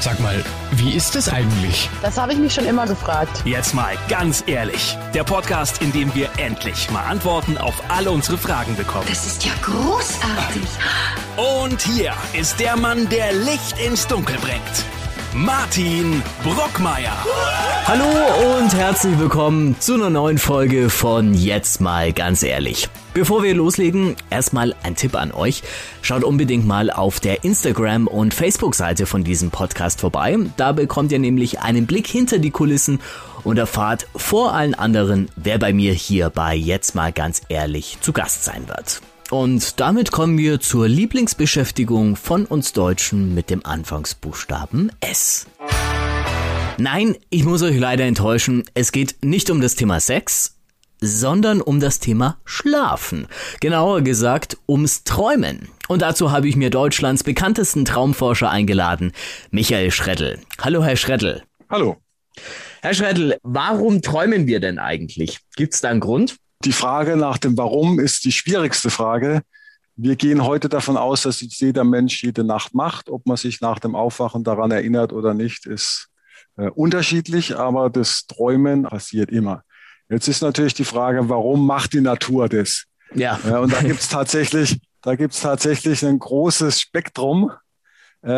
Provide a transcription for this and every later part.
Sag mal, wie ist es eigentlich? Das habe ich mich schon immer gefragt. Jetzt mal ganz ehrlich. Der Podcast, in dem wir endlich mal Antworten auf alle unsere Fragen bekommen. Das ist ja großartig. Und hier ist der Mann, der Licht ins Dunkel bringt. Martin Brockmeier. Hallo und herzlich willkommen zu einer neuen Folge von Jetzt mal ganz ehrlich. Bevor wir loslegen, erstmal ein Tipp an euch. Schaut unbedingt mal auf der Instagram- und Facebook-Seite von diesem Podcast vorbei. Da bekommt ihr nämlich einen Blick hinter die Kulissen und erfahrt vor allen anderen, wer bei mir hier bei Jetzt mal ganz ehrlich zu Gast sein wird. Und damit kommen wir zur Lieblingsbeschäftigung von uns Deutschen mit dem Anfangsbuchstaben S. Nein, ich muss euch leider enttäuschen, es geht nicht um das Thema Sex, sondern um das Thema Schlafen. Genauer gesagt ums Träumen. Und dazu habe ich mir Deutschlands bekanntesten Traumforscher eingeladen, Michael Schreddel. Hallo, Herr Schreddel. Hallo. Herr Schreddel, warum träumen wir denn eigentlich? Gibt es da einen Grund? Die Frage nach dem Warum ist die schwierigste Frage. Wir gehen heute davon aus, dass jeder Mensch jede Nacht macht. Ob man sich nach dem Aufwachen daran erinnert oder nicht, ist äh, unterschiedlich, aber das Träumen passiert immer. Jetzt ist natürlich die Frage, warum macht die Natur das? Ja. ja und da gibt es tatsächlich, da gibt's tatsächlich ein großes Spektrum äh,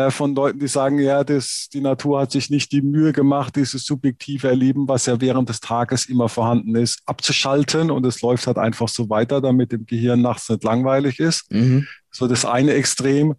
von Leuten, die sagen, ja, das, die Natur hat sich nicht die Mühe gemacht, dieses subjektive Erleben, was ja während des Tages immer vorhanden ist, abzuschalten und es läuft halt einfach so weiter, damit dem Gehirn nachts nicht langweilig ist. Mhm. So das eine Extrem.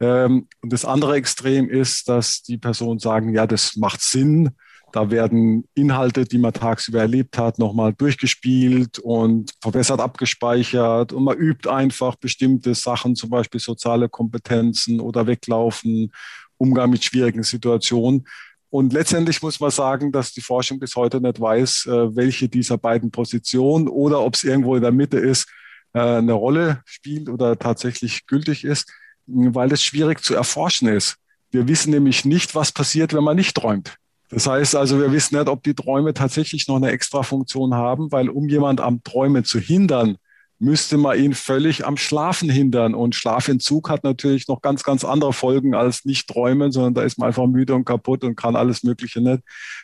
Ähm, und das andere Extrem ist, dass die Personen sagen, ja, das macht Sinn, da werden Inhalte, die man tagsüber erlebt hat, nochmal durchgespielt und verbessert abgespeichert. Und man übt einfach bestimmte Sachen, zum Beispiel soziale Kompetenzen oder Weglaufen, Umgang mit schwierigen Situationen. Und letztendlich muss man sagen, dass die Forschung bis heute nicht weiß, äh, welche dieser beiden Positionen oder ob es irgendwo in der Mitte ist, äh, eine Rolle spielt oder tatsächlich gültig ist, weil es schwierig zu erforschen ist. Wir wissen nämlich nicht, was passiert, wenn man nicht träumt. Das heißt also, wir wissen nicht, ob die Träume tatsächlich noch eine extra Funktion haben, weil um jemand am Träumen zu hindern, müsste man ihn völlig am Schlafen hindern. Und Schlafentzug hat natürlich noch ganz, ganz andere Folgen als nicht träumen, sondern da ist man einfach müde und kaputt und kann alles Mögliche nicht.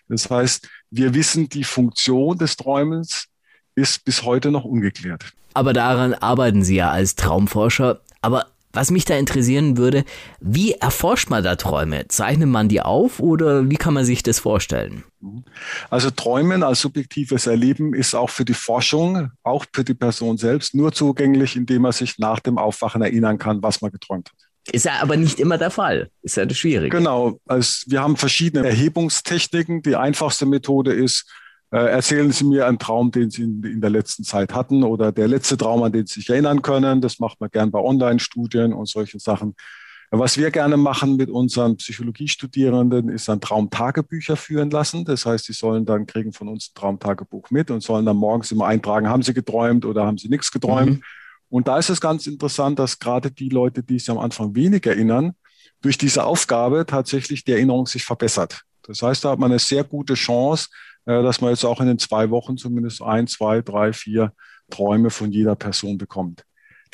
Das heißt, wir wissen, die Funktion des Träumens ist bis heute noch ungeklärt. Aber daran arbeiten Sie ja als Traumforscher. Aber was mich da interessieren würde, wie erforscht man da Träume? Zeichnet man die auf oder wie kann man sich das vorstellen? Also Träumen als subjektives Erleben ist auch für die Forschung, auch für die Person selbst, nur zugänglich, indem man sich nach dem Aufwachen erinnern kann, was man geträumt hat. Ist ja aber nicht immer der Fall. Ist ja das Schwierige. Genau. Also wir haben verschiedene Erhebungstechniken. Die einfachste Methode ist, erzählen Sie mir einen Traum, den Sie in, in, der letzten Zeit hatten oder der letzte Traum, an den Sie sich erinnern können. Das macht man gern bei Online-Studien und solche Sachen. Was wir gerne machen mit unseren Psychologiestudierenden, ist ein Traumtagebücher führen lassen. Das heißt, sie sollen dann kriegen von uns ein Traumtagebuch mit und sollen dann morgens immer eintragen, haben sie geträumt oder haben sie nichts geträumt. Mhm. Und da ist es ganz interessant, dass gerade die Leute, die sich am Anfang wenig erinnern, durch diese Aufgabe tatsächlich die Erinnerung sich verbessert. Das heißt, da hat man eine sehr gute Chance, äh, dass man jetzt auch in den zwei Wochen zumindest ein, zwei, drei, vier Träume von jeder Person bekommt.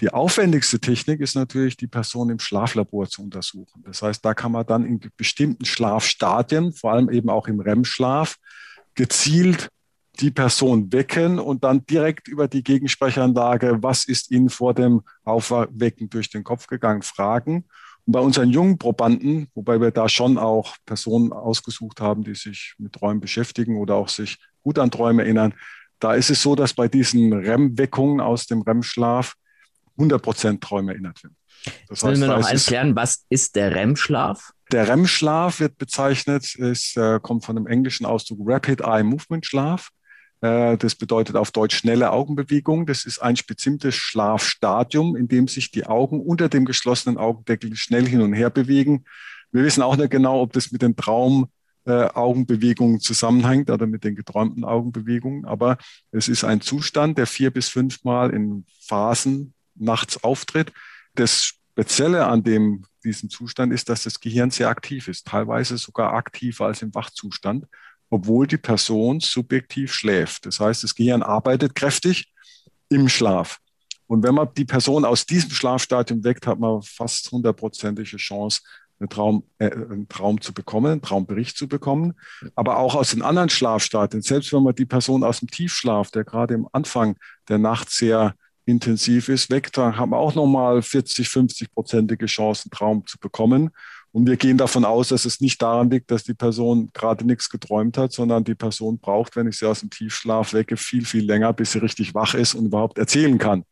Die aufwendigste Technik ist natürlich, die Person im Schlaflabor zu untersuchen. Das heißt, da kann man dann in bestimmten Schlafstadien, vor allem eben auch im REM-Schlaf, gezielt die Person wecken und dann direkt über die Gegensprechanlage, was ist Ihnen vor dem Aufwecken durch den Kopf gegangen, fragen und bei unseren jungen Probanden, wobei wir da schon auch Personen ausgesucht haben, die sich mit Träumen beschäftigen oder auch sich gut an Träume erinnern, da ist es so, dass bei diesen REM-Weckungen aus dem REM-Schlaf 100 Prozent Träume erinnert werden. Das Sollen wir noch erklären, was ist der REM-Schlaf? Der REM-Schlaf wird bezeichnet, es äh, kommt von dem englischen Ausdruck Rapid Eye Movement Schlaf. Äh, das bedeutet auf Deutsch schnelle Augenbewegung. Das ist ein bestimmtes Schlafstadium, in dem sich die Augen unter dem geschlossenen Augendeckel schnell hin und her bewegen. Wir wissen auch nicht genau, ob das mit den Traumaugenbewegungen äh, zusammenhängt oder mit den geträumten Augenbewegungen. Aber es ist ein Zustand, der vier bis fünfmal in Phasen nachts auftritt. Das Spezielle an dem, diesem Zustand ist, dass das Gehirn sehr aktiv ist, teilweise sogar aktiver als im Wachzustand obwohl die Person subjektiv schläft. Das heißt, das Gehirn arbeitet kräftig im Schlaf. Und wenn man die Person aus diesem Schlafstadium weckt, hat man fast hundertprozentige Chance, einen Traum, äh, einen Traum zu bekommen, einen Traumbericht zu bekommen, aber auch aus den anderen Schlafstadien. Selbst wenn man die Person aus dem Tiefschlaf, der gerade im Anfang der Nacht sehr intensiv ist, weckt, dann haben wir auch nochmal 40, 50 prozentige Chancen, Traum zu bekommen. Und wir gehen davon aus, dass es nicht daran liegt, dass die Person gerade nichts geträumt hat, sondern die Person braucht, wenn ich sie aus dem Tiefschlaf wecke, viel, viel länger, bis sie richtig wach ist und überhaupt erzählen kann.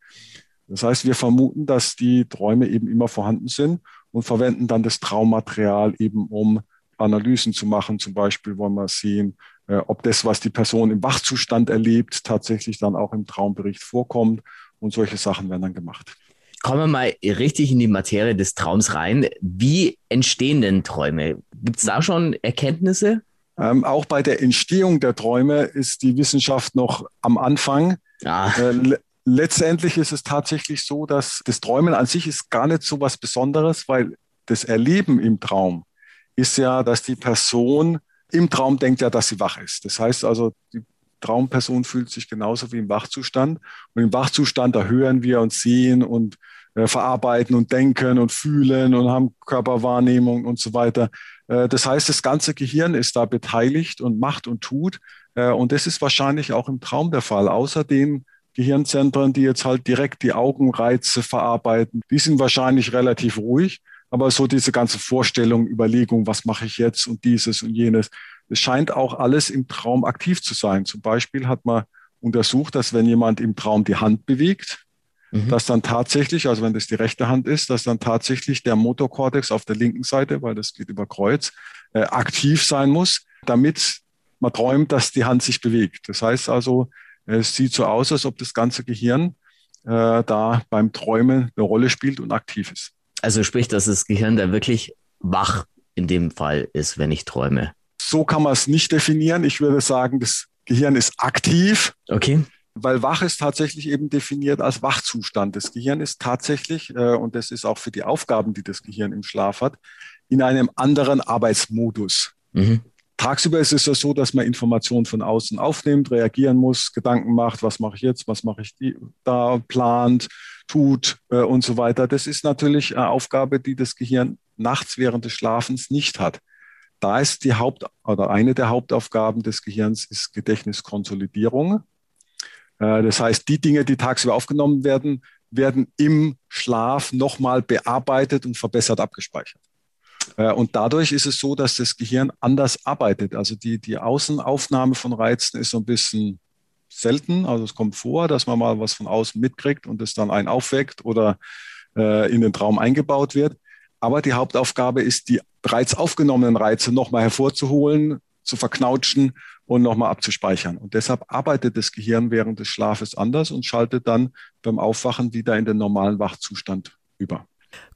Das heißt, wir vermuten, dass die Träume eben immer vorhanden sind und verwenden dann das Traummaterial eben, um Analysen zu machen. Zum Beispiel wollen wir sehen, äh, ob das, was die Person im Wachzustand erlebt, tatsächlich dann auch im Traumbericht vorkommt. Und solche Sachen werden dann gemacht. Kommen wir mal richtig in die Materie des Traums rein. Wie entstehen denn Träume? Gibt es da schon Erkenntnisse? Ähm, auch bei der Entstehung der Träume ist die Wissenschaft noch am Anfang. Ah. Äh, letztendlich ist es tatsächlich so, dass das Träumen an sich ist gar nicht so was Besonderes, weil das Erleben im Traum ist ja, dass die Person im Traum denkt ja, dass sie wach ist. Das heißt also, die Traumperson fühlt sich genauso wie im Wachzustand. Und im Wachzustand, da hören wir und sehen und äh, verarbeiten und denken und fühlen und haben Körperwahrnehmung und so weiter. Äh, das heißt, das ganze Gehirn ist da beteiligt und macht und tut. Äh, und das ist wahrscheinlich auch im Traum der Fall. Außer den Gehirnzentren, die jetzt halt direkt die Augenreize verarbeiten, die sind wahrscheinlich relativ ruhig. Aber so diese ganze Vorstellung, Überlegung, was mache ich jetzt und dieses und jenes, es scheint auch alles im Traum aktiv zu sein. Zum Beispiel hat man untersucht, dass wenn jemand im Traum die Hand bewegt, mhm. dass dann tatsächlich, also wenn das die rechte Hand ist, dass dann tatsächlich der Motorkortex auf der linken Seite, weil das geht über Kreuz, äh, aktiv sein muss, damit man träumt, dass die Hand sich bewegt. Das heißt also, es sieht so aus, als ob das ganze Gehirn äh, da beim Träumen eine Rolle spielt und aktiv ist. Also sprich, dass das Gehirn da wirklich wach in dem Fall ist, wenn ich träume. So kann man es nicht definieren. Ich würde sagen, das Gehirn ist aktiv. Okay weil wach ist tatsächlich eben definiert als Wachzustand. Das Gehirn ist tatsächlich, äh, und das ist auch für die Aufgaben, die das Gehirn im Schlaf hat, in einem anderen Arbeitsmodus. Mhm. Tagsüber ist es ja so, dass man Informationen von außen aufnimmt, reagieren muss, Gedanken macht, was mache ich jetzt, was mache ich da, plant, tut äh, und so weiter. Das ist natürlich eine Aufgabe, die das Gehirn nachts während des Schlafens nicht hat. Da ist die Haupt- oder eine der Hauptaufgaben des Gehirns ist Gedächtniskonsolidierung. Äh, das heißt, die Dinge, die tagsüber aufgenommen werden, werden im Schlaf nochmal bearbeitet und verbessert abgespeichert. Äh, und dadurch ist es so, dass das Gehirn anders arbeitet. Also die, die Außenaufnahme von Reizen ist so ein bisschen selten. Also es kommt vor, dass man mal was von außen mitkriegt und es dann einen aufweckt oder äh, in den Traum eingebaut wird. Aber die Hauptaufgabe ist, die bereits aufgenommenen Reize nochmal hervorzuholen, zu verknautschen und nochmal abzuspeichern. Und deshalb arbeitet das Gehirn während des Schlafes anders und schaltet dann beim Aufwachen wieder in den normalen Wachzustand über.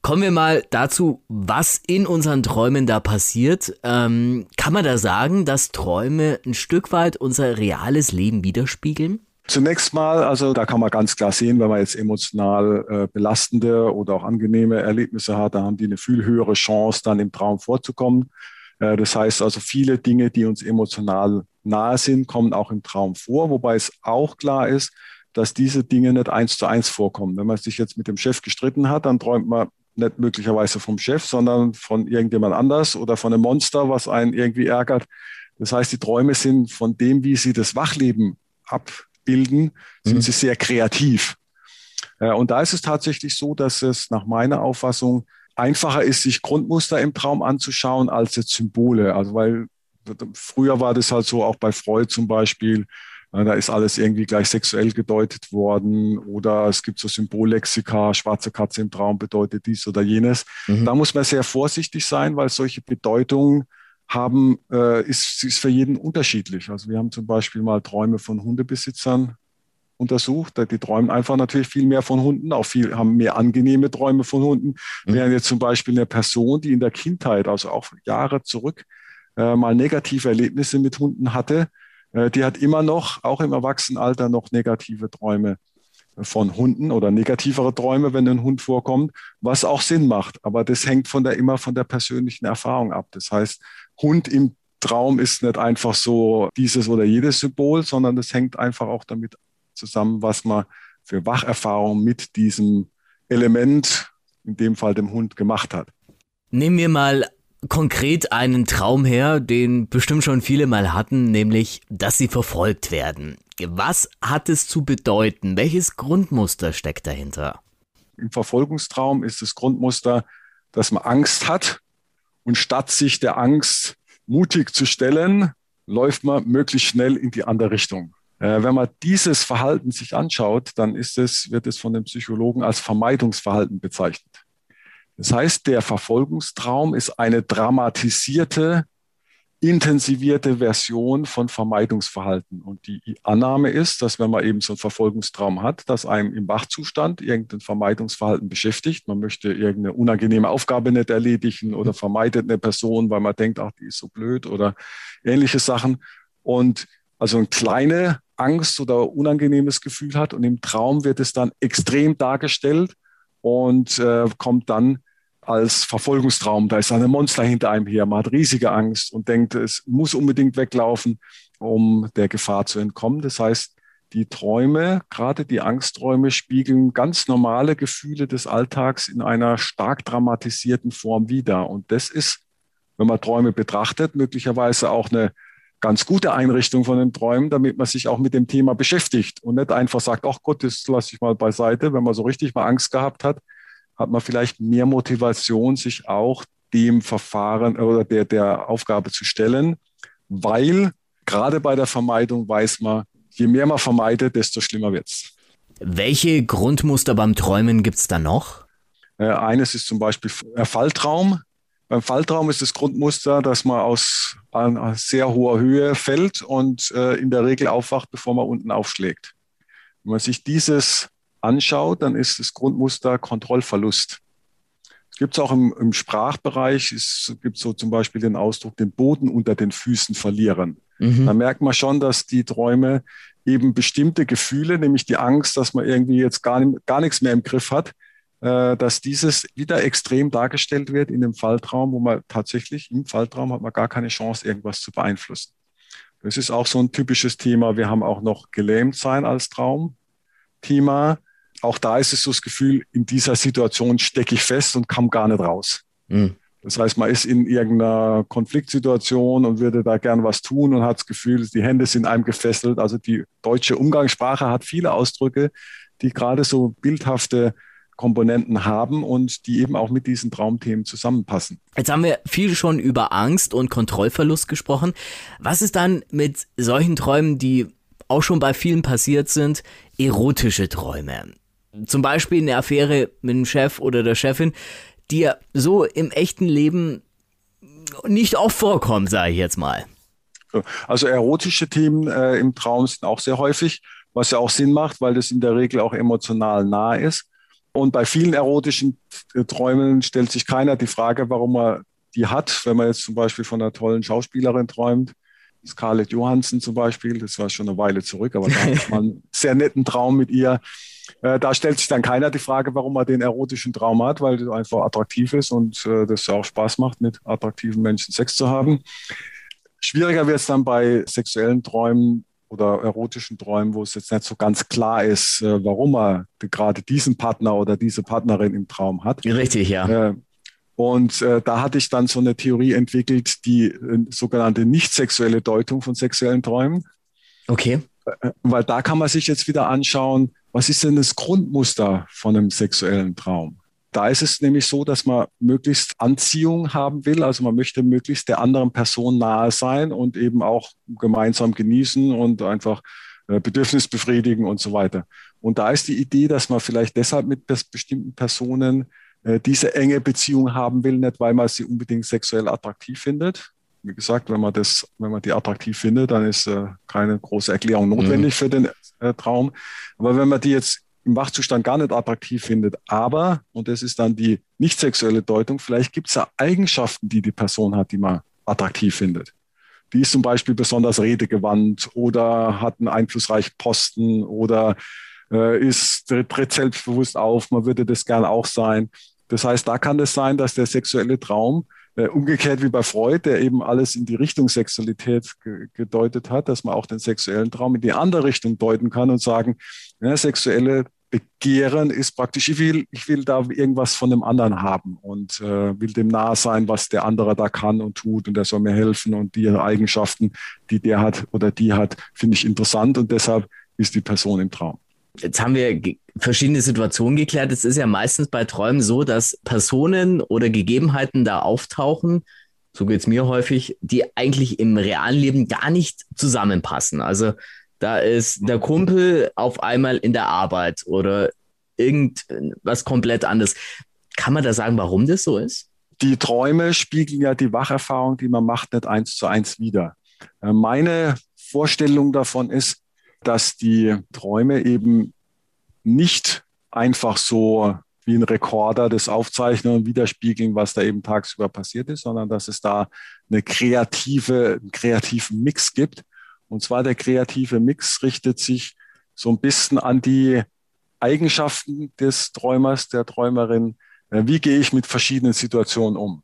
Kommen wir mal dazu, was in unseren Träumen da passiert. Ähm, kann man da sagen, dass Träume ein Stück weit unser reales Leben widerspiegeln? Zunächst mal, also da kann man ganz klar sehen, wenn man jetzt emotional äh, belastende oder auch angenehme Erlebnisse hat, da haben die eine viel höhere Chance, dann im Traum vorzukommen. Äh, das heißt also, viele Dinge, die uns emotional nahe sind, kommen auch im Traum vor, wobei es auch klar ist, dass diese Dinge nicht eins zu eins vorkommen. Wenn man sich jetzt mit dem Chef gestritten hat, dann träumt man nicht möglicherweise vom Chef, sondern von irgendjemand anders oder von einem Monster, was einen irgendwie ärgert. Das heißt, die Träume sind von dem, wie sie das Wachleben abbilden, sind mhm. sie sehr kreativ. Äh, und da ist es tatsächlich so, dass es nach meiner Auffassung einfacher ist, sich Grundmuster im Traum anzuschauen als jetzt Symbole. Also weil früher war das halt so, auch bei Freud zum Beispiel, äh, da ist alles irgendwie gleich sexuell gedeutet worden oder es gibt so Symbollexika, schwarze Katze im Traum bedeutet dies oder jenes. Mhm. Da muss man sehr vorsichtig sein, weil solche Bedeutungen haben, äh, ist, ist für jeden unterschiedlich. Also wir haben zum Beispiel mal Träume von Hundebesitzern untersucht. Die träumen einfach natürlich viel mehr von Hunden, auch viel, haben mehr angenehme Träume von Hunden. Mhm. Während jetzt zum Beispiel eine Person, die in der Kindheit, also auch Jahre zurück, äh, mal negative Erlebnisse mit Hunden hatte, äh, die hat immer noch, auch im Erwachsenenalter, noch negative Träume von Hunden oder negativere Träume, wenn ein Hund vorkommt, was auch Sinn macht. Aber das hängt von der, immer von der persönlichen Erfahrung ab. Das heißt, Hund im Traum ist nicht einfach so dieses oder jedes Symbol, sondern das hängt einfach auch damit zusammen, was man für Wacherfahrung mit diesem Element, in dem Fall dem Hund, gemacht hat. Nehmen wir mal konkret einen Traum her, den bestimmt schon viele mal hatten, nämlich, dass sie verfolgt werden. Was hat es zu bedeuten? Welches Grundmuster steckt dahinter? Im Verfolgungstraum ist das Grundmuster, dass man Angst hat und statt sich der Angst mutig zu stellen, läuft man möglichst schnell in die andere Richtung. Äh, wenn man dieses Verhalten sich anschaut, dann ist es, wird es von den Psychologen als Vermeidungsverhalten bezeichnet. Das heißt, der Verfolgungstraum ist eine dramatisierte, intensivierte Version von Vermeidungsverhalten. Und die Annahme ist, dass wenn man eben so einen Verfolgungstraum hat, dass einem im Wachzustand irgendein Vermeidungsverhalten beschäftigt. Man möchte irgendeine unangenehme Aufgabe nicht erledigen oder vermeidet eine Person, weil man denkt, ach, die ist so blöd oder ähnliche Sachen. Und also eine kleine Angst oder unangenehmes Gefühl hat. Und im Traum wird es dann extrem dargestellt und äh, kommt dann als Verfolgungstraum. Da ist ein Monster hinter einem her. Man hat riesige Angst und denkt, es muss unbedingt weglaufen, um der Gefahr zu entkommen. Das heißt, die Träume, gerade die Angstträume, spiegeln ganz normale Gefühle des Alltags in einer stark dramatisierten Form wider. Und das ist, wenn man Träume betrachtet, möglicherweise auch eine ganz gute Einrichtung von den Träumen, damit man sich auch mit dem Thema beschäftigt und nicht einfach sagt, ach Gott, das lasse ich mal beiseite. Wenn man so richtig mal Angst gehabt hat, hat man vielleicht mehr Motivation, sich auch dem Verfahren oder der, der Aufgabe zu stellen, weil gerade bei der Vermeidung weiß man, je mehr man vermeidet, desto schlimmer wird's. Welche Grundmuster beim Träumen gibt's da noch? Äh, eines ist zum Beispiel Falltraum. Beim Falltraum ist das Grundmuster, dass man aus einer sehr hoher Höhe fällt und äh, in der Regel aufwacht, bevor man unten aufschlägt. Wenn man sich dieses anschaut, dann ist das Grundmuster Kontrollverlust. Es gibt es auch im, im, Sprachbereich, es gibt so zum Beispiel den Ausdruck, den Boden unter den Füßen verlieren. Mhm. Da merkt man schon, dass die Träume eben bestimmte Gefühle, nämlich die Angst, dass man irgendwie jetzt gar, gar nichts mehr im Griff hat, äh, dass dieses wieder extrem dargestellt wird in dem Falltraum, wo man tatsächlich im Falltraum hat man gar keine Chance, irgendwas zu beeinflussen. Das ist auch so ein typisches Thema. Wir haben auch noch gelähmt sein als Traumthema. Auch da ist es so das Gefühl, in dieser Situation stecke ich fest und kam gar nicht raus. Mhm. Das heißt, man ist in irgendeiner Konfliktsituation und würde da gern was tun und hat das Gefühl, die Hände sind einem gefesselt. Also die deutsche Umgangssprache hat viele Ausdrücke, die gerade so bildhafte Komponenten haben und die eben auch mit diesen Traumthemen zusammenpassen. Jetzt haben wir viel schon über Angst und Kontrollverlust gesprochen. Was ist dann mit solchen Träumen, die auch schon bei vielen passiert sind, erotische Träume? Zum Beispiel eine Affäre mit dem Chef oder der Chefin, die ja so im echten Leben nicht oft vorkommen, sage ich jetzt mal. Also erotische Themen äh, im Traum sind auch sehr häufig, was ja auch Sinn macht, weil das in der Regel auch emotional nah ist. Und bei vielen erotischen äh, Träumen stellt sich keiner die Frage, warum man die hat. Wenn man jetzt zum Beispiel von einer tollen Schauspielerin träumt, Scarlett Johansson zum Beispiel, das war schon eine Weile zurück, aber da hatte man einen sehr netten Traum mit ihr. Äh, da stellt sich dann keiner die Frage, warum man den erotischen Traum hat, weil das einfach attraktiv ist und äh, das auch Spaß macht, mit attraktiven Menschen Sex zu haben. Schwieriger wird es dann bei sexuellen Träumen, oder erotischen Träumen, wo es jetzt nicht so ganz klar ist, äh, warum er gerade diesen Partner oder diese Partnerin im Traum hat. Richtig, ja. Äh, und äh, da hatte ich dann so eine Theorie entwickelt, die äh, sogenannte nicht sexuelle Deutung von sexuellen Träumen. Okay. Weil da kann man sich jetzt wieder anschauen, was ist denn das Grundmuster von einem sexuellen Traum? Da ist es nämlich so, dass man möglichst Anziehung haben will. Also man möchte möglichst der anderen Person nahe sein und eben auch gemeinsam genießen und einfach äh, Bedürfnis befriedigen und so weiter. Und da ist die Idee, dass man vielleicht deshalb mit bestimmten Personen äh, diese enge Beziehung haben will, nicht weil man sie unbedingt sexuell attraktiv findet. Wie gesagt, wenn man das, wenn man die attraktiv findet, dann ist äh, keine große Erklärung notwendig mhm. für den Traum. Aber wenn man die jetzt im Wachzustand gar nicht attraktiv findet. Aber, und das ist dann die nicht sexuelle Deutung, vielleicht gibt es ja Eigenschaften, die die Person hat, die man attraktiv findet. Die ist zum Beispiel besonders redegewandt oder hat einen einflussreichen Posten oder äh, ist, tritt selbstbewusst auf, man würde das gern auch sein. Das heißt, da kann es sein, dass der sexuelle Traum äh, umgekehrt wie bei Freud, der eben alles in die Richtung Sexualität ge gedeutet hat, dass man auch den sexuellen Traum in die andere Richtung deuten kann und sagen, ja, sexuelle Begehren ist praktisch, ich will, ich will da irgendwas von dem anderen haben und äh, will dem nahe sein, was der andere da kann und tut und der soll mir helfen und die Eigenschaften, die der hat oder die hat, finde ich interessant und deshalb ist die Person im Traum. Jetzt haben wir verschiedene Situationen geklärt. Es ist ja meistens bei Träumen so, dass Personen oder Gegebenheiten da auftauchen, so geht es mir häufig, die eigentlich im realen Leben gar nicht zusammenpassen. Also da ist der Kumpel auf einmal in der Arbeit oder irgendwas komplett anderes. Kann man da sagen, warum das so ist? Die Träume spiegeln ja die Wacherfahrung, die man macht, nicht eins zu eins wieder. Äh, meine Vorstellung davon ist, dass die Träume eben nicht einfach so wie ein Rekorder das aufzeichnen und widerspiegeln, was da eben tagsüber passiert ist, sondern dass es da eine kreative, einen kreativen Mix gibt und zwar der kreative Mix richtet sich so ein bisschen an die Eigenschaften des Träumers, der Träumerin. Wie gehe ich mit verschiedenen Situationen um?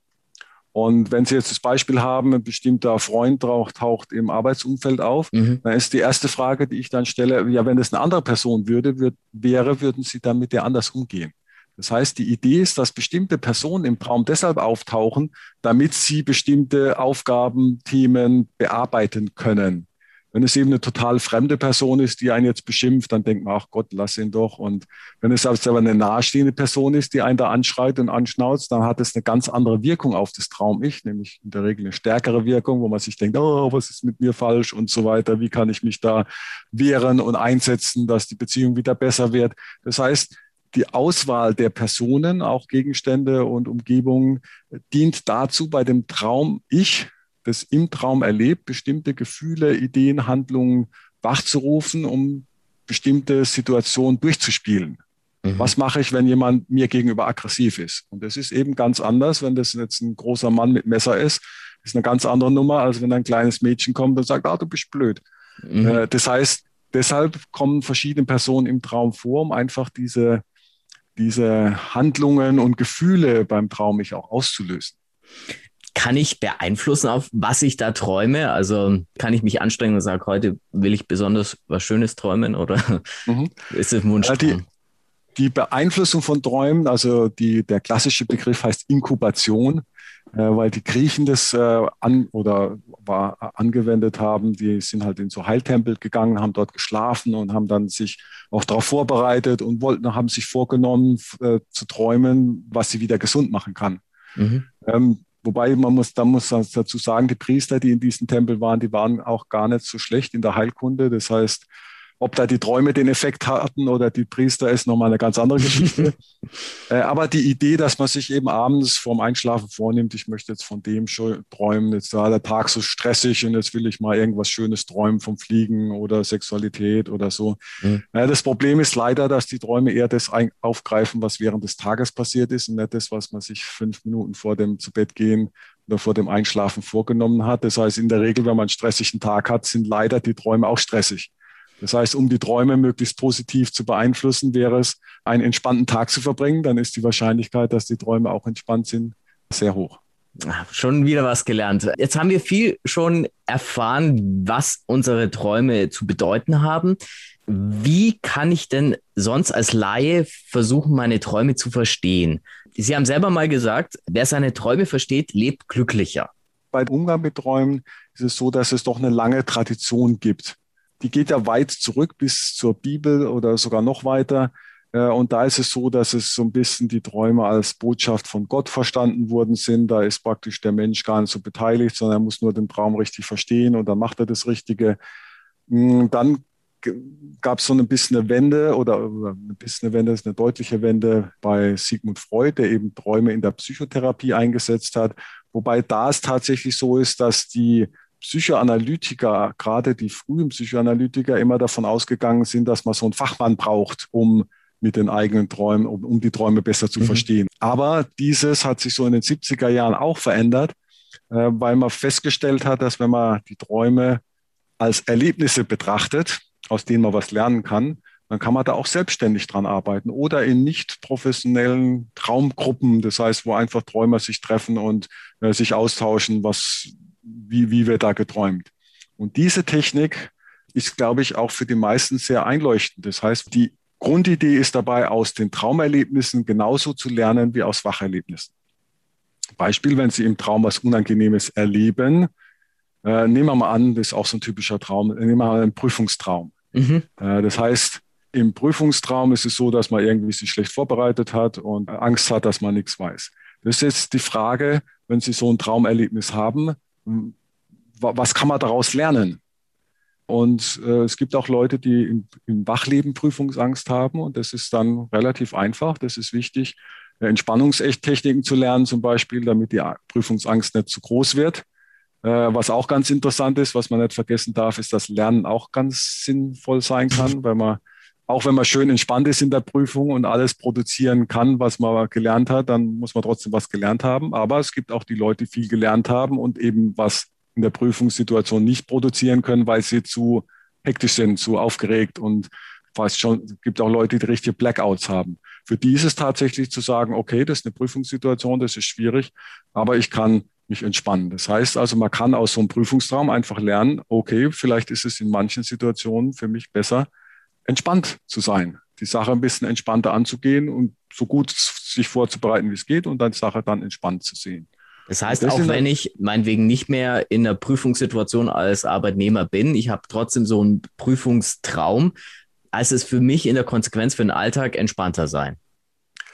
Und wenn Sie jetzt das Beispiel haben, ein bestimmter Freund taucht im Arbeitsumfeld auf, mhm. dann ist die erste Frage, die ich dann stelle, ja, wenn es eine andere Person würde, würd, wäre, würden Sie dann mit der anders umgehen? Das heißt, die Idee ist, dass bestimmte Personen im Traum deshalb auftauchen, damit sie bestimmte Aufgaben, Themen bearbeiten können. Wenn es eben eine total fremde Person ist, die einen jetzt beschimpft, dann denkt man, ach Gott, lass ihn doch. Und wenn es aber eine nahestehende Person ist, die einen da anschreit und anschnauzt, dann hat es eine ganz andere Wirkung auf das Traum-Ich, nämlich in der Regel eine stärkere Wirkung, wo man sich denkt, oh, was ist mit mir falsch und so weiter. Wie kann ich mich da wehren und einsetzen, dass die Beziehung wieder besser wird? Das heißt, die Auswahl der Personen, auch Gegenstände und Umgebungen, dient dazu, bei dem Traum-Ich das im Traum erlebt, bestimmte Gefühle, Ideen, Handlungen wachzurufen, um bestimmte Situationen durchzuspielen. Mhm. Was mache ich, wenn jemand mir gegenüber aggressiv ist? Und das ist eben ganz anders, wenn das jetzt ein großer Mann mit Messer ist, das ist eine ganz andere Nummer, als wenn ein kleines Mädchen kommt und sagt, ah, du bist blöd. Mhm. Äh, das heißt, deshalb kommen verschiedene Personen im Traum vor, um einfach diese, diese Handlungen und Gefühle beim Traum mich auch auszulösen kann ich beeinflussen, auf was ich da träume? Also kann ich mich anstrengen und sagen, heute will ich besonders was Schönes träumen oder mhm. ist es Wunsch? Die, die, Beeinflussung von Träumen, also die, der klassische Begriff heißt Inkubation, äh, weil die Griechen das äh, an oder war, äh, angewendet haben. Die sind halt in so Heiltempel gegangen, haben dort geschlafen und haben dann sich auch darauf vorbereitet und wollten, haben sich vorgenommen äh, zu träumen, was sie wieder gesund machen kann. Mhm. Ähm, Wobei man muss, da muss man dazu sagen, die Priester, die in diesem Tempel waren, die waren auch gar nicht so schlecht in der Heilkunde. Das heißt, ob da die Träume den Effekt hatten oder die Priester ist nochmal eine ganz andere Geschichte. äh, aber die Idee, dass man sich eben abends vorm Einschlafen vornimmt, ich möchte jetzt von dem schon träumen, jetzt war der Tag so stressig und jetzt will ich mal irgendwas Schönes träumen vom Fliegen oder Sexualität oder so. Mhm. Äh, das Problem ist leider, dass die Träume eher das aufgreifen, was während des Tages passiert ist und nicht das, was man sich fünf Minuten vor dem zu Bett gehen oder vor dem Einschlafen vorgenommen hat. Das heißt, in der Regel, wenn man einen stressigen Tag hat, sind leider die Träume auch stressig. Das heißt, um die Träume möglichst positiv zu beeinflussen, wäre es, einen entspannten Tag zu verbringen. Dann ist die Wahrscheinlichkeit, dass die Träume auch entspannt sind, sehr hoch. Schon wieder was gelernt. Jetzt haben wir viel schon erfahren, was unsere Träume zu bedeuten haben. Wie kann ich denn sonst als Laie versuchen, meine Träume zu verstehen? Sie haben selber mal gesagt, wer seine Träume versteht, lebt glücklicher. Bei Umgang mit Träumen ist es so, dass es doch eine lange Tradition gibt die geht ja weit zurück bis zur Bibel oder sogar noch weiter. Äh, und da ist es so, dass es so ein bisschen die Träume als Botschaft von Gott verstanden worden sind. Da ist praktisch der Mensch gar nicht so beteiligt, sondern er muss nur den Traum richtig verstehen und dann macht er das Richtige. Mm, dann gab es so ein bisschen eine Wende oder ein bisschen eine Wende ist eine deutliche Wende bei Sigmund Freud, der eben Träume in der Psychotherapie eingesetzt hat. Wobei da es tatsächlich so ist, dass die Psychoanalytiker, gerade die frühen Psychoanalytiker, immer davon ausgegangen sind, dass man so einen Fachmann braucht, um mit den eigenen Träumen, um, um die Träume besser zu mhm. verstehen. Aber dieses hat sich so in den 70er Jahren auch verändert, äh, weil man festgestellt hat, dass wenn man die Träume als Erlebnisse betrachtet, aus denen man was lernen kann, dann kann man da auch selbstständig dran arbeiten oder in nicht professionellen Traumgruppen, das heißt, wo einfach Träumer sich treffen und äh, sich austauschen, was wie, wie wird da geträumt. Und diese Technik ist, glaube ich, auch für die meisten sehr einleuchtend. Das heißt, die Grundidee ist dabei, aus den Traumerlebnissen genauso zu lernen wie aus Wacherlebnissen. Beispiel, wenn Sie im Traum was Unangenehmes erleben, äh, nehmen wir mal an, das ist auch so ein typischer Traum, nehmen wir mal einen Prüfungstraum. Mhm. Äh, das heißt, im Prüfungstraum ist es so, dass man irgendwie sich schlecht vorbereitet hat und Angst hat, dass man nichts weiß. Das ist jetzt die Frage, wenn Sie so ein Traumerlebnis haben, was kann man daraus lernen? Und äh, es gibt auch Leute, die im, im Wachleben Prüfungsangst haben und das ist dann relativ einfach. Das ist wichtig, Entspannungstechniken zu lernen zum Beispiel, damit die Prüfungsangst nicht zu groß wird. Äh, was auch ganz interessant ist, was man nicht vergessen darf, ist, dass Lernen auch ganz sinnvoll sein kann, weil man auch wenn man schön entspannt ist in der Prüfung und alles produzieren kann, was man gelernt hat, dann muss man trotzdem was gelernt haben. Aber es gibt auch die Leute, die viel gelernt haben und eben was in der Prüfungssituation nicht produzieren können, weil sie zu hektisch sind, zu aufgeregt und fast schon, es gibt auch Leute, die richtige Blackouts haben. Für die ist es tatsächlich zu sagen, okay, das ist eine Prüfungssituation, das ist schwierig, aber ich kann mich entspannen. Das heißt also, man kann aus so einem Prüfungstraum einfach lernen, okay, vielleicht ist es in manchen Situationen für mich besser, entspannt zu sein, die Sache ein bisschen entspannter anzugehen und so gut sich vorzubereiten, wie es geht und dann die Sache dann entspannt zu sehen. Das heißt, das auch wenn ich meinetwegen nicht mehr in einer Prüfungssituation als Arbeitnehmer bin, ich habe trotzdem so einen Prüfungstraum, als es für mich in der Konsequenz für den Alltag entspannter sein.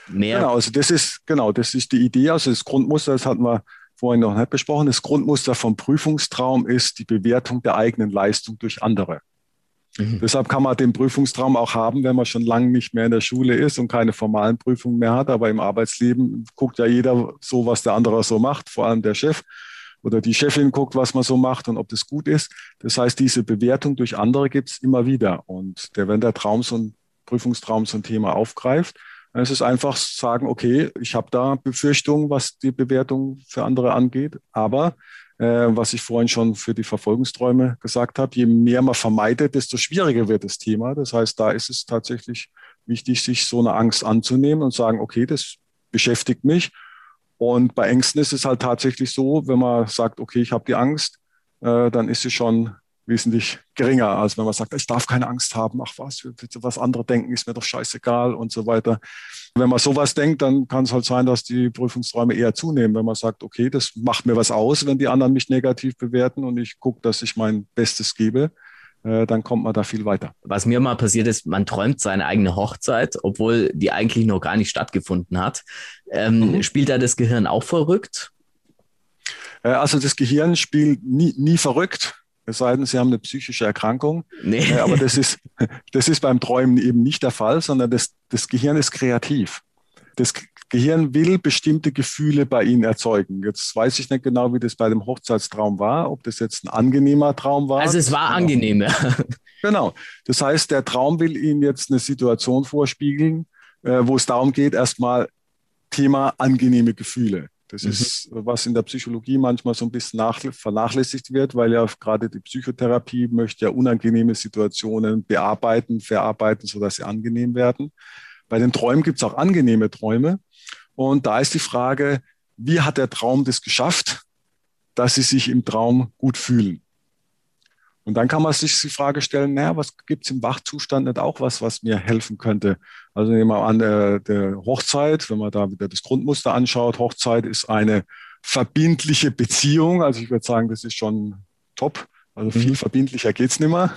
Mehr genau, also das ist, genau, das ist die Idee. Also das Grundmuster, das hatten wir vorhin noch nicht besprochen. Das Grundmuster vom Prüfungstraum ist die Bewertung der eigenen Leistung durch andere. Mhm. Deshalb kann man den Prüfungstraum auch haben, wenn man schon lange nicht mehr in der Schule ist und keine formalen Prüfungen mehr hat. Aber im Arbeitsleben guckt ja jeder so, was der andere so macht, vor allem der Chef oder die Chefin guckt, was man so macht und ob das gut ist. Das heißt, diese Bewertung durch andere gibt es immer wieder. Und der, wenn der Traum so ein Prüfungstraum so ein Thema aufgreift, dann ist es einfach sagen, okay, ich habe da Befürchtungen, was die Bewertung für andere angeht, aber was ich vorhin schon für die Verfolgungsträume gesagt habe. Je mehr man vermeidet, desto schwieriger wird das Thema. Das heißt, da ist es tatsächlich wichtig, sich so eine Angst anzunehmen und sagen, okay, das beschäftigt mich. Und bei Ängsten ist es halt tatsächlich so, wenn man sagt, okay, ich habe die Angst, äh, dann ist sie schon wesentlich geringer, als wenn man sagt, ich darf keine Angst haben, ach was, was andere denken, ist mir doch scheißegal und so weiter. Wenn man sowas denkt, dann kann es halt sein, dass die Prüfungsräume eher zunehmen, wenn man sagt, okay, das macht mir was aus, wenn die anderen mich negativ bewerten und ich gucke, dass ich mein Bestes gebe äh, dann kommt man da viel weiter. Was mir mal passiert ist, man träumt seine eigene Hochzeit, obwohl die eigentlich noch gar nicht stattgefunden hat. Ähm, mhm. Spielt da das Gehirn auch verrückt? Äh, also das Gehirn spielt nie, nie verrückt. Es sei denn, Sie haben eine psychische Erkrankung. Nee. Äh, aber das ist, das ist beim Träumen eben nicht der Fall, sondern das, das Gehirn ist kreativ. Das Gehirn will bestimmte Gefühle bei Ihnen erzeugen. Jetzt weiß ich nicht genau, wie das bei dem Hochzeitstraum war, ob das jetzt ein angenehmer Traum war. Also es war angenehm, ja. Genau. Das heißt, der Traum will Ihnen jetzt eine Situation vorspiegeln, äh, wo es darum geht, erstmal Thema angenehme Gefühle. Das mhm. ist, was in der Psychologie manchmal so ein bisschen vernachlässigt wird, weil ja gerade die Psychotherapie möchte ja unangenehme Situationen bearbeiten, verarbeiten, sodass sie angenehm werden. Bei den Träumen gibt es auch angenehme Träume. Und da ist die Frage, wie hat der Traum das geschafft, dass sie sich im Traum gut fühlen? Und dann kann man sich die Frage stellen, naja, was gibt es im Wachzustand nicht auch was, was mir helfen könnte? Also nehmen wir an der, der Hochzeit, wenn man da wieder das Grundmuster anschaut, Hochzeit ist eine verbindliche Beziehung. Also ich würde sagen, das ist schon top. Also viel mhm. verbindlicher geht's nicht mehr.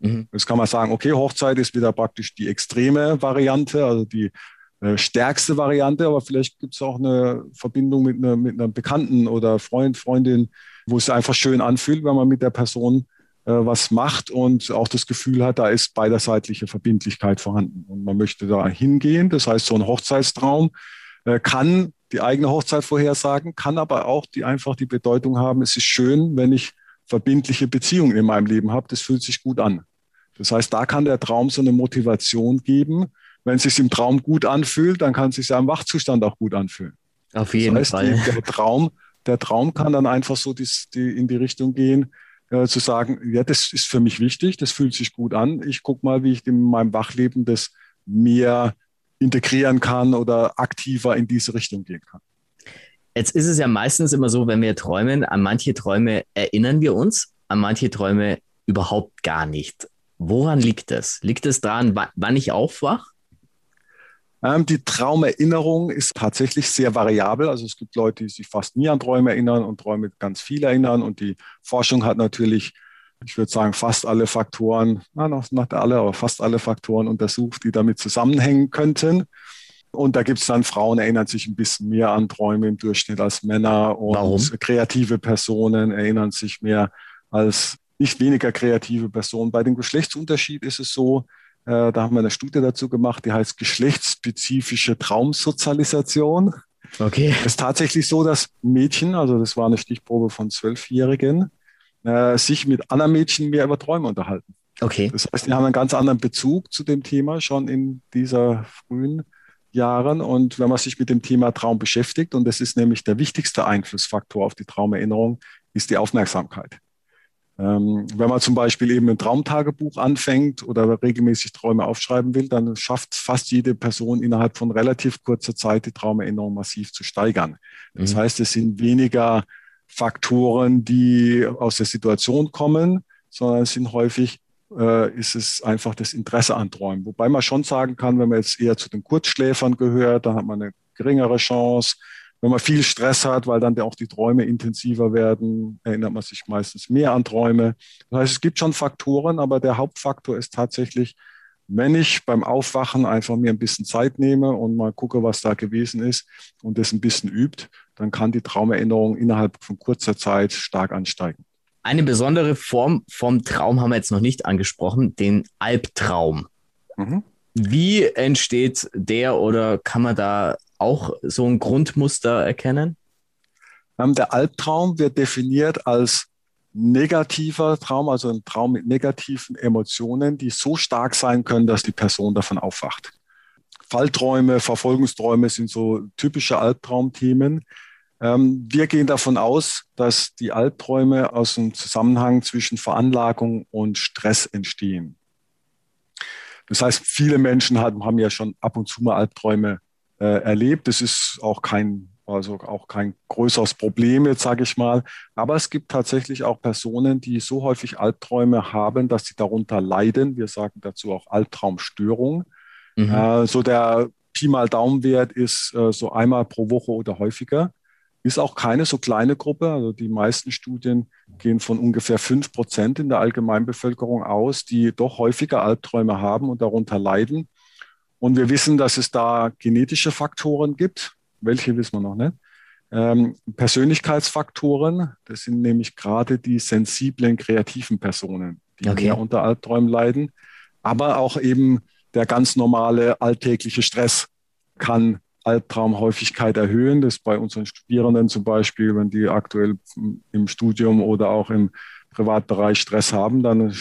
Mhm. Jetzt kann man sagen, okay, Hochzeit ist wieder praktisch die extreme Variante, also die äh, stärkste Variante, aber vielleicht gibt es auch eine Verbindung mit, einer, mit einer Bekannten oder Freund, Freundin, wo es einfach schön anfühlt, wenn man mit der Person äh, was macht und auch das Gefühl hat, da ist beiderseitige Verbindlichkeit vorhanden. Und man möchte da hingehen. Das heißt, so ein Hochzeitstraum äh, kann die eigene Hochzeit vorhersagen, kann aber auch die einfach die Bedeutung haben, es ist schön, wenn ich verbindliche Beziehungen in meinem Leben habe. Das fühlt sich gut an. Das heißt, da kann der Traum so eine Motivation geben. Wenn es sich im Traum gut anfühlt, dann kann es sich ja im Wachzustand auch gut anfühlen. Auf jeden das heißt, Fall. Der Traum, der Traum kann dann einfach so die, die in die Richtung gehen, äh, zu sagen, ja, das ist für mich wichtig, das fühlt sich gut an. Ich gucke mal, wie ich in meinem Wachleben das mehr integrieren kann oder aktiver in diese Richtung gehen kann. Jetzt ist es ja meistens immer so, wenn wir träumen, an manche Träume erinnern wir uns, an manche Träume überhaupt gar nicht. Woran liegt das? Liegt es daran, wann ich aufwach? Ähm, die Traumerinnerung ist tatsächlich sehr variabel. Also es gibt Leute, die sich fast nie an Träume erinnern und Träume ganz viel erinnern. Und die Forschung hat natürlich, ich würde sagen, fast alle Faktoren, na, noch nicht alle, aber fast alle Faktoren untersucht, die damit zusammenhängen könnten. Und da gibt es dann Frauen, erinnern sich ein bisschen mehr an Träume im Durchschnitt als Männer. Und Warum? kreative Personen erinnern sich mehr als nicht weniger kreative Personen. Bei dem Geschlechtsunterschied ist es so, da haben wir eine Studie dazu gemacht, die heißt geschlechtsspezifische Traumsozialisation. Okay. Es ist tatsächlich so, dass Mädchen, also das war eine Stichprobe von Zwölfjährigen, äh, sich mit anderen Mädchen mehr über Träume unterhalten. Okay. Das heißt, die haben einen ganz anderen Bezug zu dem Thema schon in dieser frühen Jahren. Und wenn man sich mit dem Thema Traum beschäftigt, und das ist nämlich der wichtigste Einflussfaktor auf die Traumerinnerung, ist die Aufmerksamkeit. Ähm, wenn man zum Beispiel eben ein Traumtagebuch anfängt oder regelmäßig Träume aufschreiben will, dann schafft fast jede Person innerhalb von relativ kurzer Zeit die Traumerinnerung massiv zu steigern. Das Mhm. heißt, es sind weniger Faktoren, die aus der Situation kommen, sondern es sind häufig äh, ist es einfach das Interesse an Träumen. Wobei man schon sagen kann, wenn man jetzt eher zu den Kurzschläfern gehört, dann hat man eine geringere Chance. Wenn man viel Stress hat, weil dann auch die Träume intensiver werden, erinnert man sich meistens mehr an Träume. Das heißt, es gibt schon Faktoren, aber der Hauptfaktor ist tatsächlich, wenn ich beim Aufwachen einfach mir ein bisschen Zeit nehme und mal gucke, was da gewesen ist und das ein bisschen übt, dann kann die Traumerinnerung innerhalb von kurzer Zeit stark ansteigen. Eine besondere Form vom Traum haben wir jetzt noch nicht angesprochen, den Albtraum. Mhm. Wie entsteht der oder kann man da auch so ein Grundmuster erkennen? Ähm, Der Albtraum wird definiert als negativer Traum, also ein Traum mit negativen Emotionen, die so stark sein können, dass die Person davon aufwacht. Fallträume, Verfolgungsträume sind so typische Albtraumthemen. Ähm, wir gehen davon aus, dass die Albträume aus dem Zusammenhang zwischen Veranlagung und Stress entstehen. Das heißt, viele Menschen haben, haben ja schon ab und zu mal Albträume äh, erlebt. Das ist auch kein, also auch kein größeres Problem jetzt, sage ich mal. Aber es gibt tatsächlich auch Personen, die so häufig Albträume haben, dass sie darunter leiden. Wir sagen dazu auch Albtraumstörung. Mhm. Äh, so der Pi mal Daumenwert ist äh, so einmal pro Woche oder häufiger. Ist auch keine so kleine Gruppe. Also die meisten Studien gehen von ungefähr fünf Prozent in der Allgemeinbevölkerung aus, die doch häufiger Albträume haben und darunter leiden. Und wir wissen, dass es da genetische Faktoren gibt. Welche wissen wir noch nicht. Ähm, Persönlichkeitsfaktoren, das sind nämlich gerade die sensiblen, kreativen Personen, die Okay. mehr unter Albträumen leiden. Aber auch eben der ganz normale alltägliche Stress kann Albtraumhäufigkeit erhöhen. Das ist bei unseren Studierenden zum Beispiel, wenn die aktuell im Studium oder auch im Privatbereich Stress haben, dann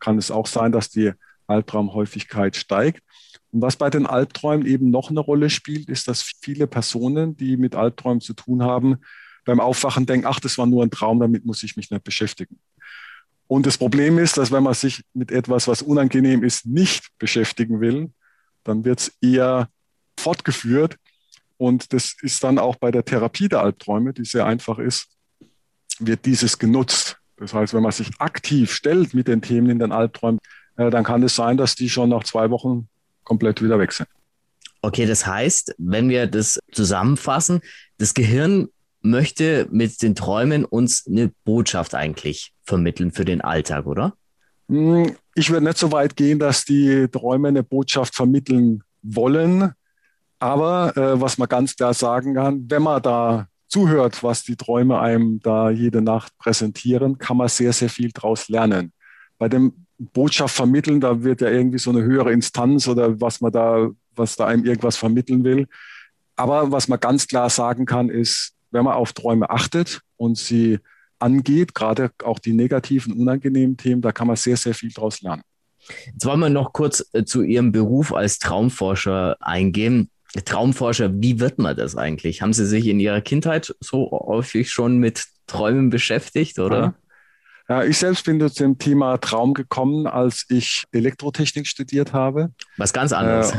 kann es auch sein, dass die Albtraumhäufigkeit steigt. Und was bei den Albträumen eben noch eine Rolle spielt, ist, dass viele Personen, die mit Albträumen zu tun haben, beim Aufwachen denken, ach, das war nur ein Traum, damit muss ich mich nicht beschäftigen. Und das Problem ist, dass wenn man sich mit etwas, was unangenehm ist, nicht beschäftigen will, dann wird es eher fortgeführt. Und das ist dann auch bei der Therapie der Albträume, die sehr einfach ist, wird dieses genutzt. Das heißt, wenn man sich aktiv stellt mit den Themen in den Albträumen, äh, dann kann es sein, dass die schon nach zwei Wochen komplett wieder weg sind. Okay, das heißt, wenn wir das zusammenfassen, das Gehirn möchte mit den Träumen uns eine Botschaft eigentlich vermitteln für den Alltag, oder? Hm, Ich würde nicht so weit gehen, dass die Träume eine Botschaft vermitteln wollen. Aber äh, was man ganz klar sagen kann, wenn man da zuhört, was die Träume einem da jede Nacht präsentieren, kann man sehr, sehr viel daraus lernen. Bei dem Botschaft vermitteln, da wird ja irgendwie so eine höhere Instanz oder was man da, was da einem irgendwas vermitteln will. Aber was man ganz klar sagen kann, ist, wenn man auf Träume achtet und sie angeht, gerade auch die negativen, unangenehmen Themen, da kann man sehr, sehr viel daraus lernen. Jetzt wollen wir noch kurz äh, zu Ihrem Beruf als Traumforscher eingehen. Traumforscher, wie wird man das eigentlich? Haben Sie sich in Ihrer Kindheit so häufig schon mit Träumen beschäftigt, oder? Ja, ich selbst bin zu dem Thema Traum gekommen, als ich Elektrotechnik studiert habe. Was ganz anderes. Äh,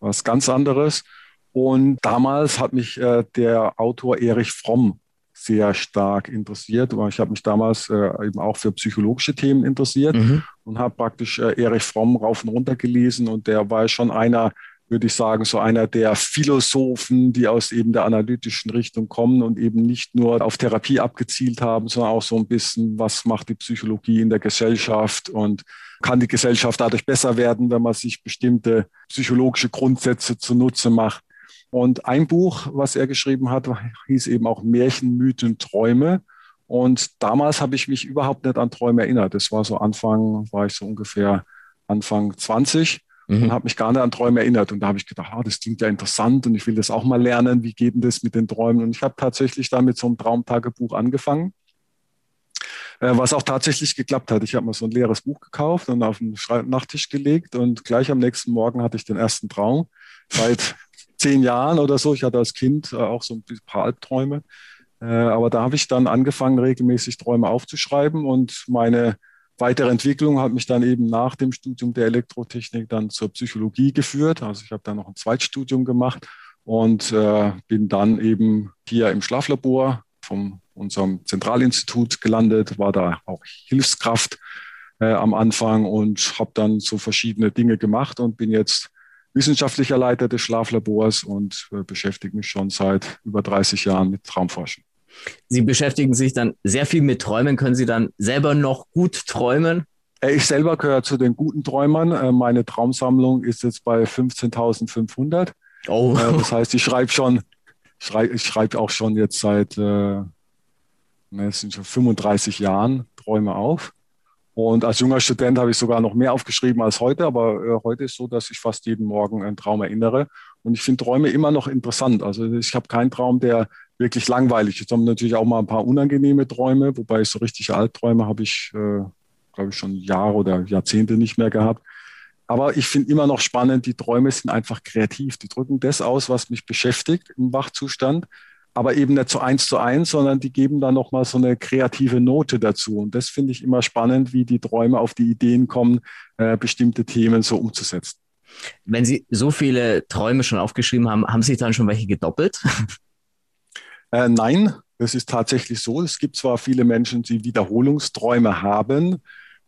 was ganz anderes. Und damals hat mich äh, der Autor Erich Fromm sehr stark interessiert. Ich habe mich damals äh, eben auch für psychologische Themen interessiert mhm. und habe praktisch äh, Erich Fromm rauf und runter gelesen und der war schon einer, würde ich sagen, so einer der Philosophen, die aus eben der analytischen Richtung kommen und eben nicht nur auf Therapie abgezielt haben, sondern auch so ein bisschen, was macht die Psychologie in der Gesellschaft und kann die Gesellschaft dadurch besser werden, wenn man sich bestimmte psychologische Grundsätze zunutze macht. Und ein Buch, was er geschrieben hat, hieß eben auch Märchen, Mythen, Träume. Und damals habe ich mich überhaupt nicht an Träume erinnert. Das war so Anfang, war ich so ungefähr Anfang 20 mhm. und habe mich gar nicht an Träume erinnert. Und da habe ich gedacht, ah, das klingt ja interessant und ich will das auch mal lernen. Wie geht denn das mit den Träumen? Und ich habe tatsächlich da mit so einem Traumtagebuch angefangen, äh, was auch tatsächlich geklappt hat. Ich habe mir so ein leeres Buch gekauft und auf den Nachttisch gelegt und gleich am nächsten Morgen hatte ich den ersten Traum. Seit zehn Jahren oder so. Ich hatte als Kind äh, auch so ein paar Albträume. Äh, aber da habe ich dann angefangen, regelmäßig Träume aufzuschreiben und meine weitere Entwicklung hat mich dann eben nach dem Studium der Elektrotechnik dann zur Psychologie geführt. Also ich habe dann noch ein Zweitstudium gemacht und äh, bin dann eben hier im Schlaflabor von unserem Zentralinstitut gelandet, war da auch Hilfskraft äh, am Anfang und habe dann so verschiedene Dinge gemacht und bin jetzt wissenschaftlicher Leiter des Schlaflabors und äh, beschäftige mich schon seit über 30 Jahren mit Traumforschung. Sie beschäftigen sich dann sehr viel mit Träumen. Können Sie dann selber noch gut träumen? Äh, ich selber gehöre zu den guten Träumern. Äh, meine Traumsammlung ist jetzt bei 15.500. Oh. Äh, das heißt, ich schreibe schon, ich schreibe auch schon jetzt seit äh, es sind schon 35 Jahren Träume auf. Und als junger Student habe ich sogar noch mehr aufgeschrieben als heute, aber äh, heute ist so, dass ich fast jeden Morgen einen Traum erinnere. Und ich finde Träume immer noch interessant. Also ich habe keinen Traum, der wirklich langweilig ist. Ich habe natürlich auch mal ein paar unangenehme Träume, wobei so richtige Albträume habe ich, äh, glaube ich, schon Jahre oder Jahrzehnte nicht mehr gehabt. Aber ich finde immer noch spannend, die Träume sind einfach kreativ. Die drücken das aus, was mich beschäftigt im Wachzustand aber eben nicht so eins zu eins, sondern die geben dann nochmal so eine kreative Note dazu. Und das finde ich immer spannend, wie die Träume auf die Ideen kommen, äh, bestimmte Themen so umzusetzen. Wenn Sie so viele Träume schon aufgeschrieben haben, haben Sie dann schon welche gedoppelt? Äh, nein, das ist tatsächlich so. Es gibt zwar viele Menschen, die Wiederholungsträume haben,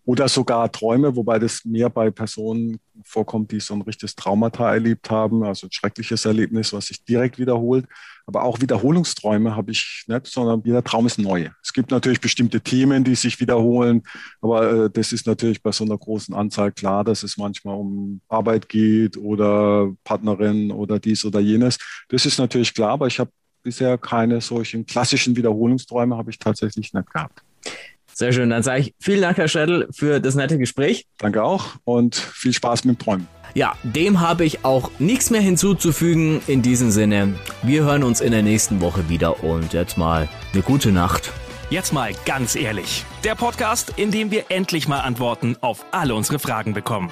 oder sogar Träume, wobei das mehr bei Personen vorkommt, die so ein richtiges Traumata erlebt haben, also ein schreckliches Erlebnis, was sich direkt wiederholt. Aber auch Wiederholungsträume habe ich nicht, sondern jeder Traum ist neu. Es gibt natürlich bestimmte Themen, die sich wiederholen, aber äh, das ist natürlich bei so einer großen Anzahl klar, dass es manchmal um Arbeit geht oder Partnerin oder dies oder jenes. Das ist natürlich klar, aber ich habe bisher keine solchen klassischen Wiederholungsträume habe ich tatsächlich nicht gehabt. Sehr schön. Dann sage ich vielen Dank, Herr Schädel, für das nette Gespräch. Danke auch und viel Spaß mit dem Träumen. Ja, dem habe ich auch nichts mehr hinzuzufügen. In diesem Sinne, wir hören uns in der nächsten Woche wieder und jetzt mal eine gute Nacht. Jetzt mal ganz ehrlich. Der Podcast, in dem wir endlich mal Antworten auf alle unsere Fragen bekommen.